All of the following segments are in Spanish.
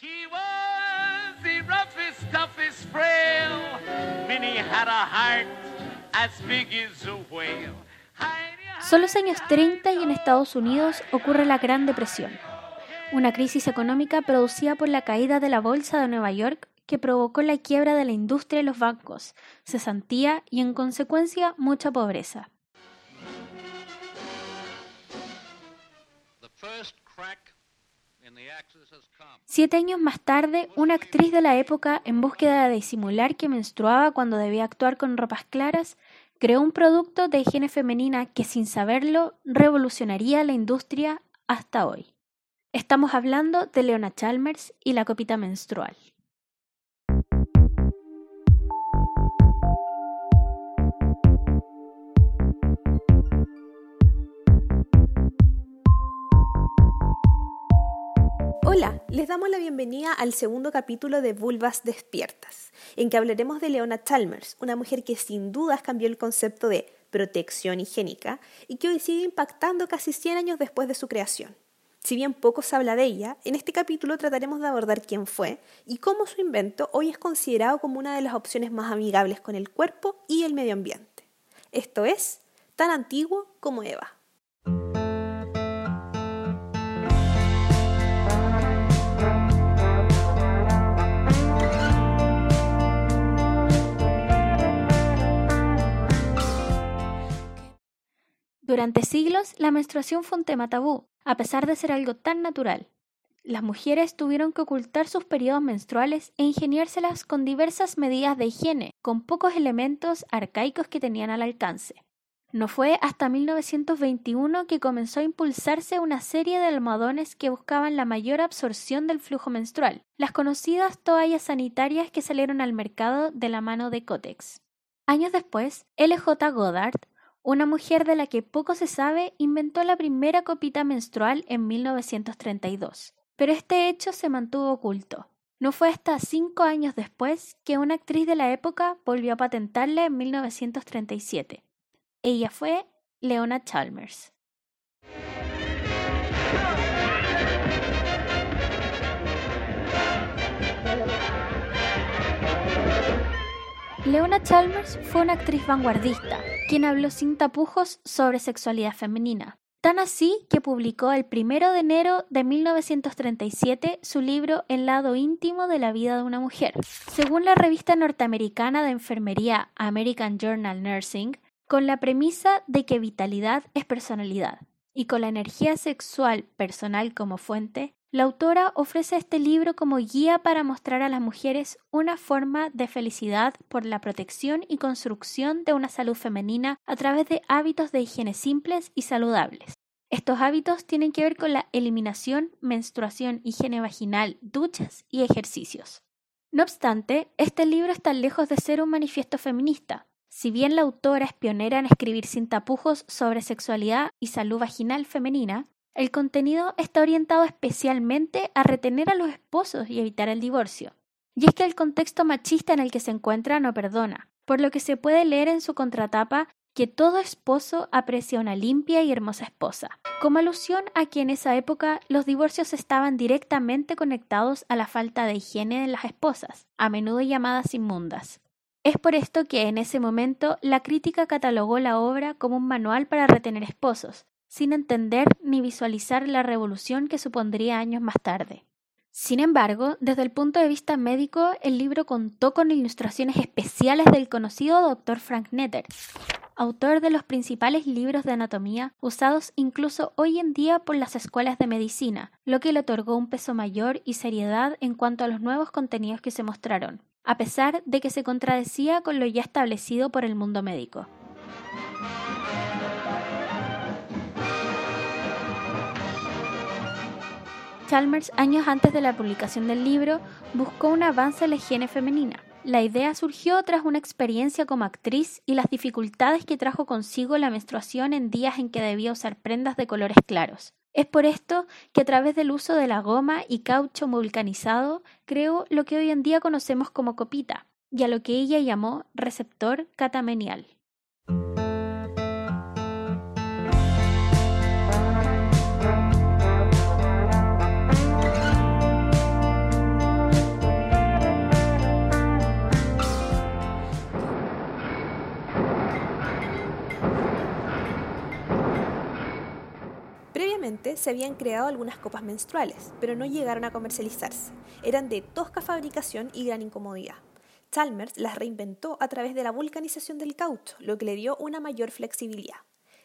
She was the roughest, toughest frail. Minnie had a heart as big as a whale. Son los años 30 y en Estados Unidos ocurre la Gran Depresión, una crisis económica producida por la caída de la Bolsa de Nueva York que provocó la quiebra de la industria y los bancos, cesantía y en consecuencia mucha pobreza. Siete años más tarde, una actriz de la época, en búsqueda de disimular que menstruaba cuando debía actuar con ropas claras, creó un producto de higiene femenina que sin saberlo revolucionaría la industria hasta hoy. Estamos hablando de Leona Chalmers y la copita menstrual. Hola, les damos la bienvenida al segundo capítulo de Vulvas Despiertas, en que hablaremos de Leona Chalmers, una mujer que sin dudas cambió el concepto de protección higiénica y que hoy sigue impactando casi 100 años después de su creación. Si bien poco se habla de ella, en este capítulo trataremos de abordar quién fue y cómo su invento hoy es considerado como una de las opciones más amigables con el cuerpo y el medio ambiente. Esto es, tan antiguo como Eva. Durante siglos, la menstruación fue un tema tabú, a pesar de ser algo tan natural. Las mujeres tuvieron que ocultar sus periodos menstruales e ingeniárselas con diversas medidas de higiene, con pocos elementos arcaicos que tenían al alcance. No fue hasta 1921 que comenzó a impulsarse una serie de almohadones que buscaban la mayor absorción del flujo menstrual, las conocidas toallas sanitarias que salieron al mercado de la mano de Cotex. Años después, L.J. Goddard una mujer de la que poco se sabe inventó la primera copita menstrual en 1932, pero este hecho se mantuvo oculto. No fue hasta cinco años después que una actriz de la época volvió a patentarla en 1937. Ella fue Leona Chalmers. Leona Chalmers fue una actriz vanguardista, quien habló sin tapujos sobre sexualidad femenina. Tan así que publicó el 1 de enero de 1937 su libro El lado íntimo de la vida de una mujer. Según la revista norteamericana de enfermería American Journal Nursing, con la premisa de que vitalidad es personalidad y con la energía sexual personal como fuente, la autora ofrece este libro como guía para mostrar a las mujeres una forma de felicidad por la protección y construcción de una salud femenina a través de hábitos de higiene simples y saludables. Estos hábitos tienen que ver con la eliminación, menstruación, higiene vaginal, duchas y ejercicios. No obstante, este libro está lejos de ser un manifiesto feminista. Si bien la autora es pionera en escribir sin tapujos sobre sexualidad y salud vaginal femenina, el contenido está orientado especialmente a retener a los esposos y evitar el divorcio. Y es que el contexto machista en el que se encuentra no perdona, por lo que se puede leer en su contratapa que todo esposo aprecia una limpia y hermosa esposa, como alusión a que en esa época los divorcios estaban directamente conectados a la falta de higiene de las esposas, a menudo llamadas inmundas. Es por esto que en ese momento la crítica catalogó la obra como un manual para retener esposos, sin entender ni visualizar la revolución que supondría años más tarde. Sin embargo, desde el punto de vista médico, el libro contó con ilustraciones especiales del conocido Dr. Frank Netter, autor de los principales libros de anatomía usados incluso hoy en día por las escuelas de medicina, lo que le otorgó un peso mayor y seriedad en cuanto a los nuevos contenidos que se mostraron, a pesar de que se contradecía con lo ya establecido por el mundo médico. Chalmers, años antes de la publicación del libro, buscó un avance en la higiene femenina. La idea surgió tras una experiencia como actriz y las dificultades que trajo consigo la menstruación en días en que debía usar prendas de colores claros. Es por esto que a través del uso de la goma y caucho vulcanizado creó lo que hoy en día conocemos como copita, y a lo que ella llamó receptor catamenial. Se habían creado algunas copas menstruales, pero no llegaron a comercializarse. Eran de tosca fabricación y gran incomodidad. Chalmers las reinventó a través de la vulcanización del caucho, lo que le dio una mayor flexibilidad.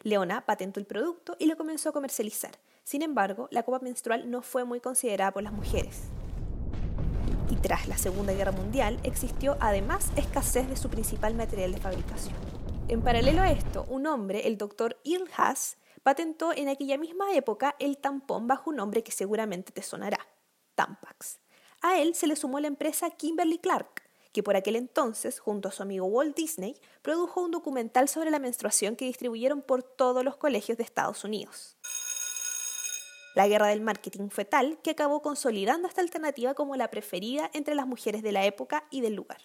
Leona patentó el producto y lo comenzó a comercializar. Sin embargo, la copa menstrual no fue muy considerada por las mujeres. Y tras la Segunda Guerra Mundial existió además escasez de su principal material de fabricación. En paralelo a esto, un hombre, el doctor Earl Haas, patentó en aquella misma época el tampón bajo un nombre que seguramente te sonará, Tampax. A él se le sumó la empresa Kimberly Clark, que por aquel entonces, junto a su amigo Walt Disney, produjo un documental sobre la menstruación que distribuyeron por todos los colegios de Estados Unidos. La guerra del marketing fue tal que acabó consolidando esta alternativa como la preferida entre las mujeres de la época y del lugar.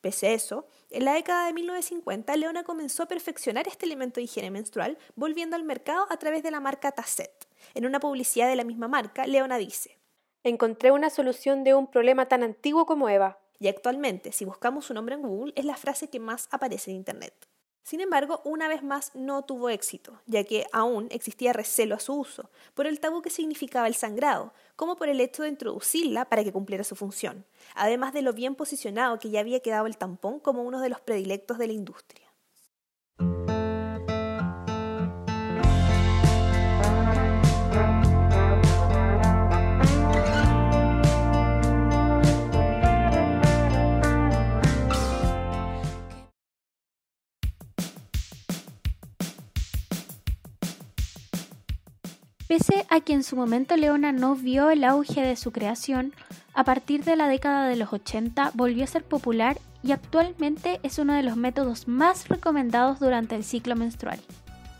Pese a eso, en la década de 1950, Leona comenzó a perfeccionar este elemento de higiene menstrual, volviendo al mercado a través de la marca Tasset. En una publicidad de la misma marca, Leona dice: Encontré una solución de un problema tan antiguo como Eva. Y actualmente, si buscamos su nombre en Google, es la frase que más aparece en Internet. Sin embargo, una vez más no tuvo éxito, ya que aún existía recelo a su uso, por el tabú que significaba el sangrado, como por el hecho de introducirla para que cumpliera su función, además de lo bien posicionado que ya había quedado el tampón como uno de los predilectos de la industria. Pese a que en su momento Leona no vio el auge de su creación, a partir de la década de los 80 volvió a ser popular y actualmente es uno de los métodos más recomendados durante el ciclo menstrual.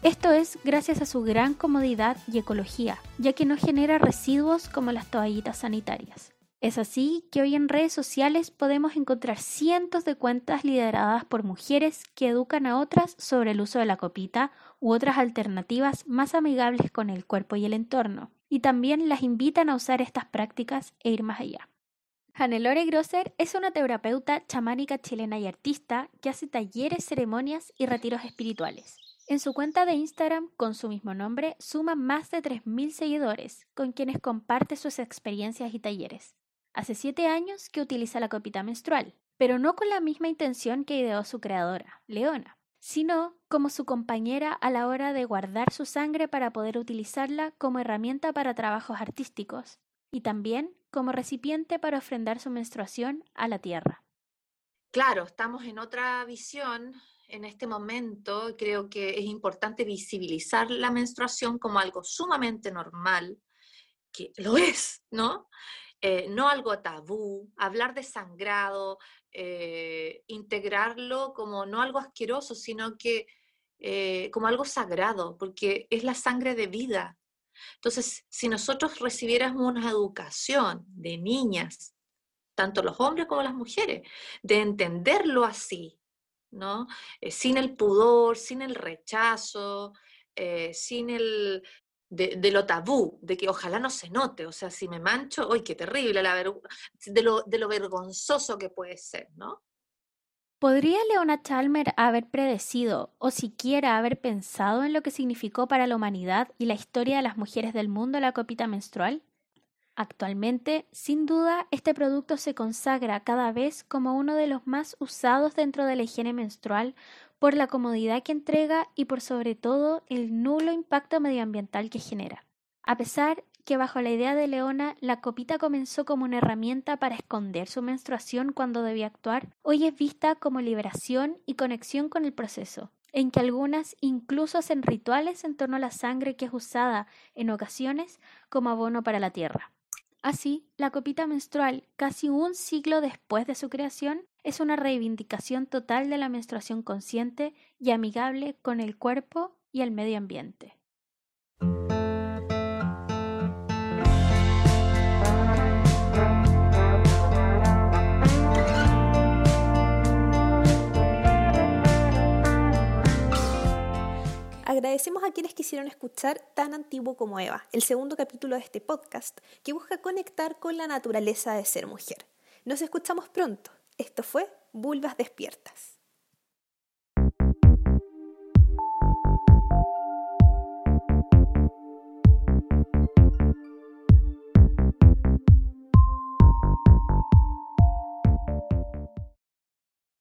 Esto es gracias a su gran comodidad y ecología, ya que no genera residuos como las toallitas sanitarias. Es así que hoy en redes sociales podemos encontrar cientos de cuentas lideradas por mujeres que educan a otras sobre el uso de la copita u otras alternativas más amigables con el cuerpo y el entorno, y también las invitan a usar estas prácticas e ir más allá. Hannelore Grosser es una terapeuta chamánica chilena y artista que hace talleres, ceremonias y retiros espirituales. En su cuenta de Instagram, con su mismo nombre, suma más de 3.000 seguidores, con quienes comparte sus experiencias y talleres. Hace siete años que utiliza la copita menstrual, pero no con la misma intención que ideó su creadora, Leona, sino como su compañera a la hora de guardar su sangre para poder utilizarla como herramienta para trabajos artísticos y también como recipiente para ofrendar su menstruación a la tierra. Claro, estamos en otra visión en este momento. Creo que es importante visibilizar la menstruación como algo sumamente normal, que lo es, ¿no? Eh, no algo tabú, hablar de sangrado, eh, integrarlo como no algo asqueroso, sino que eh, como algo sagrado, porque es la sangre de vida. Entonces, si nosotros recibiéramos una educación de niñas, tanto los hombres como las mujeres, de entenderlo así, ¿no? sin el pudor, sin el rechazo, sin el, de, lo tabú, de que ojalá no se note, o sea, si me mancho, ¡ay, qué terrible! La de, lo, de lo vergonzoso que puede ser, ¿no? ¿Podría Leona Chalmer haber predecido o siquiera haber pensado en lo que significó para la humanidad y la historia de las mujeres del mundo la copita menstrual? Actualmente, sin duda, este producto se consagra cada vez como uno de los más usados dentro de la higiene menstrual por la comodidad que entrega y por sobre todo el nulo impacto medioambiental que genera. A pesar que bajo la idea de Leona la copita comenzó como una herramienta para esconder su menstruación cuando debía actuar, hoy es vista como liberación y conexión con el proceso, en que algunas incluso hacen rituales en torno a la sangre que es usada en ocasiones como abono para la tierra. Así, la copita menstrual, casi un siglo después de su creación, es una reivindicación total de la menstruación consciente y amigable con el cuerpo y el medio ambiente. A quienes quisieron escuchar Tan Antiguo como Eva, el segundo capítulo de este podcast que busca conectar con la naturaleza de ser mujer. Nos escuchamos pronto. Esto fue Vulvas Despiertas.